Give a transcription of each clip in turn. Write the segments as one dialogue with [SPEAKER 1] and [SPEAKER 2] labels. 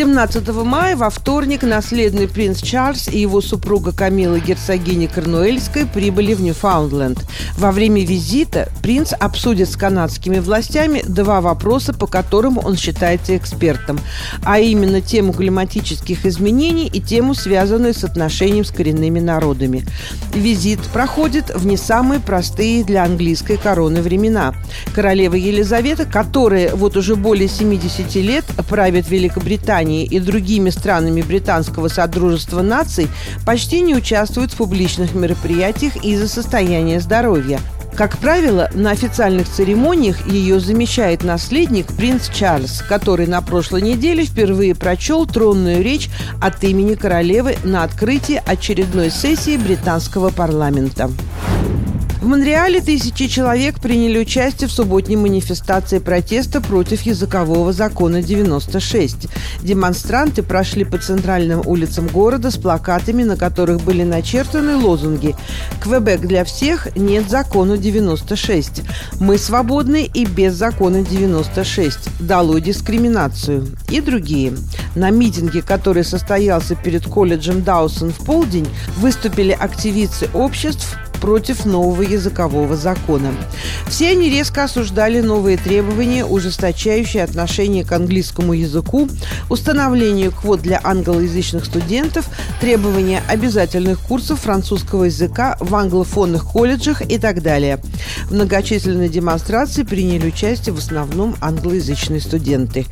[SPEAKER 1] 17 мая во вторник наследный принц Чарльз и его супруга Камила герцогиня Корнуэльская прибыли в Ньюфаундленд. Во время визита принц обсудит с канадскими властями два вопроса, по которым он считается экспертом, а именно тему климатических изменений и тему, связанную с отношением с коренными народами. Визит проходит в не самые простые для английской короны времена. Королева Елизавета, которая вот уже более 70 лет правит Великобританией, Британией и другими странами британского Содружества наций почти не участвуют в публичных мероприятиях из-за состояния здоровья. Как правило, на официальных церемониях ее замещает наследник принц Чарльз, который на прошлой неделе впервые прочел тронную речь от имени королевы на открытии очередной сессии британского парламента. В Монреале тысячи человек приняли участие в субботней манифестации протеста против языкового закона 96. Демонстранты прошли по центральным улицам города с плакатами, на которых были начертаны лозунги «Квебек для всех, нет закона 96», «Мы свободны и без закона 96», «Долой дискриминацию» и другие. На митинге, который состоялся перед колледжем Даусон в полдень, выступили активисты обществ, против нового языкового закона. Все они резко осуждали новые требования, ужесточающие отношение к английскому языку, установление квот для англоязычных студентов, требования обязательных курсов французского языка в англофонных колледжах и так далее. В многочисленной демонстрации приняли участие в основном англоязычные студенты.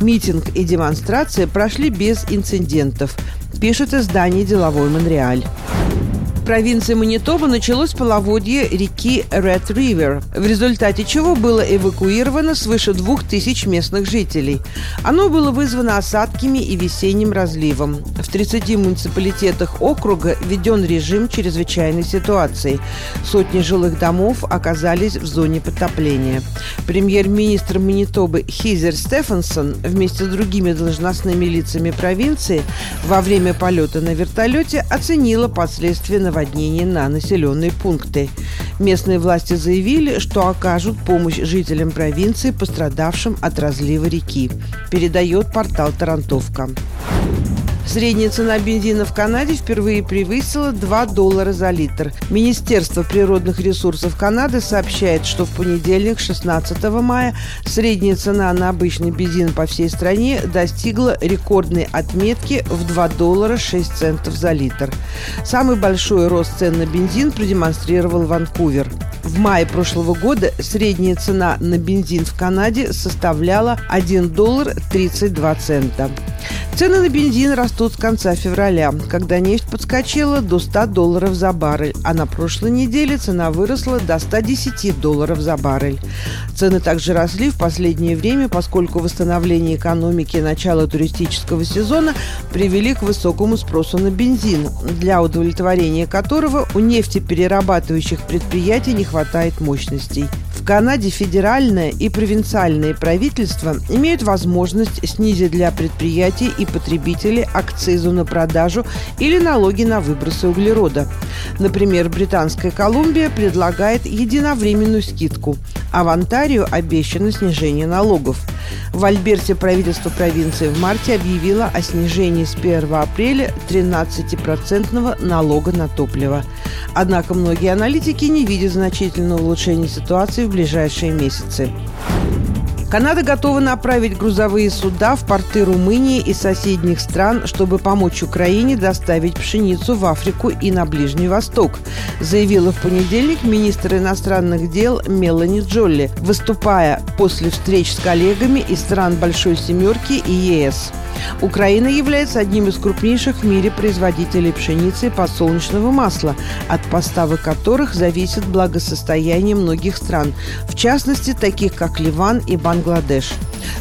[SPEAKER 1] Митинг и демонстрация прошли без инцидентов, пишет издание «Деловой Монреаль» провинции Манитоба началось половодье реки Red River, в результате чего было эвакуировано свыше двух тысяч местных жителей. Оно было вызвано осадками и весенним разливом. В 30 муниципалитетах округа введен режим чрезвычайной ситуации. Сотни жилых домов оказались в зоне потопления. Премьер-министр Манитобы Хизер Стефансон вместе с другими должностными лицами провинции во время полета на вертолете оценила последствия наводнения на населенные пункты. Местные власти заявили, что окажут помощь жителям провинции, пострадавшим от разлива реки, передает портал «Тарантовка». Средняя цена бензина в Канаде впервые превысила 2 доллара за литр. Министерство природных ресурсов Канады сообщает, что в понедельник, 16 мая, средняя цена на обычный бензин по всей стране достигла рекордной отметки в 2 доллара 6 центов за литр. Самый большой рост цен на бензин продемонстрировал Ванкувер. В мае прошлого года средняя цена на бензин в Канаде составляла 1 доллар 32 цента. Цены на бензин растут с конца февраля, когда нефть подскочила до 100 долларов за баррель, а на прошлой неделе цена выросла до 110 долларов за баррель. Цены также росли в последнее время, поскольку восстановление экономики и начало туристического сезона привели к высокому спросу на бензин, для удовлетворения которого у нефтеперерабатывающих предприятий не хватает мощностей. В Канаде федеральное и провинциальные правительства имеют возможность снизить для предприятий и потребителей акцизу на продажу или налоги на выбросы углерода. Например, Британская Колумбия предлагает единовременную скидку, а в Онтарио обещано снижение налогов. В Альберте правительство провинции в марте объявило о снижении с 1 апреля 13% налога на топливо. Однако многие аналитики не видят значительного улучшения ситуации в ближайшие месяцы. Канада готова направить грузовые суда в порты Румынии и соседних стран, чтобы помочь Украине доставить пшеницу в Африку и на Ближний Восток, заявила в понедельник министр иностранных дел Мелани Джолли, выступая после встреч с коллегами из стран Большой Семерки и ЕС. Украина является одним из крупнейших в мире производителей пшеницы и подсолнечного масла, от поставок которых зависит благосостояние многих стран, в частности, таких как Ливан и Бангладеш.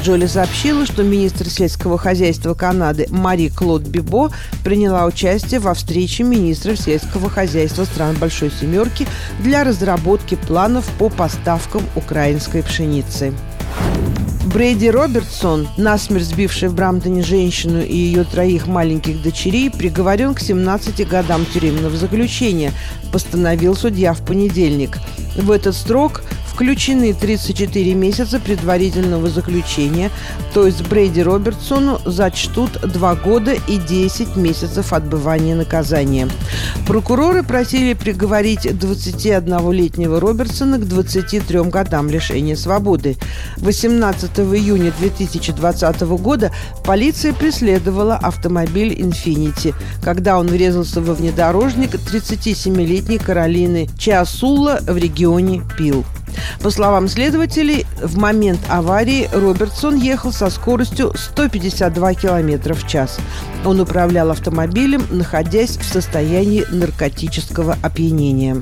[SPEAKER 1] Джоли сообщила, что министр сельского хозяйства Канады Мари Клод Бибо приняла участие во встрече министров сельского хозяйства стран Большой Семерки для разработки планов по поставкам украинской пшеницы. Брейди Робертсон, насмерть сбивший в Брамтоне женщину и ее троих маленьких дочерей, приговорен к 17 годам тюремного заключения, постановил судья в понедельник. В этот срок включены 34 месяца предварительного заключения, то есть Брейди Робертсону зачтут 2 года и 10 месяцев отбывания наказания. Прокуроры просили приговорить 21-летнего Робертсона к 23 годам лишения свободы. 18 июня 2020 года полиция преследовала автомобиль «Инфинити», когда он врезался во внедорожник 37-летней Каролины Чиасула в регионе Пил. По словам следователей, в момент аварии Робертсон ехал со скоростью 152 км в час. Он управлял автомобилем, находясь в состоянии наркотического опьянения.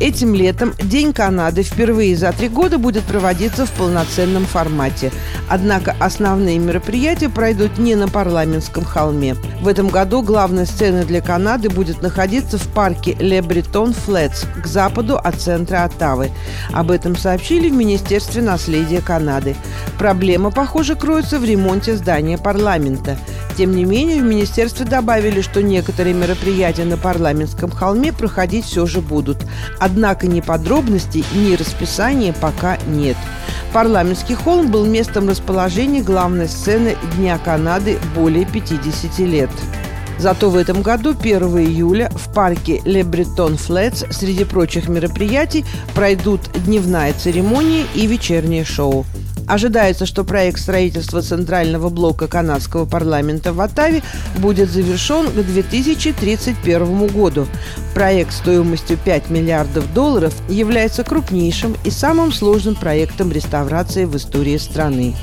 [SPEAKER 1] Этим летом День Канады впервые за три года будет проводиться в полноценном формате. Однако основные мероприятия пройдут не на парламентском холме. В этом году главная сцена для Канады будет находиться в парке Ле Бретон Флетс к западу от центра Оттавы. Об этом сообщили в Министерстве наследия Канады. Проблема, похоже, кроется в ремонте здания парламента. Тем не менее, в министерстве добавили, что некоторые мероприятия на парламентском холме проходить все же будут. Однако ни подробностей, ни расписания пока нет. Парламентский холм был местом расположения главной сцены Дня Канады более 50 лет. Зато в этом году, 1 июля, в парке Ле Бретон Флетс среди прочих мероприятий пройдут дневная церемония и вечернее шоу. Ожидается, что проект строительства центрального блока канадского парламента в Оттаве будет завершен к 2031 году. Проект стоимостью 5 миллиардов долларов является крупнейшим и самым сложным проектом реставрации в истории страны.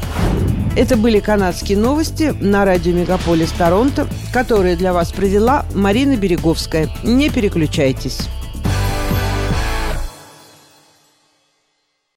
[SPEAKER 1] Это были канадские новости на радио Мегаполис Торонто, которые для вас провела Марина Береговская. Не переключайтесь.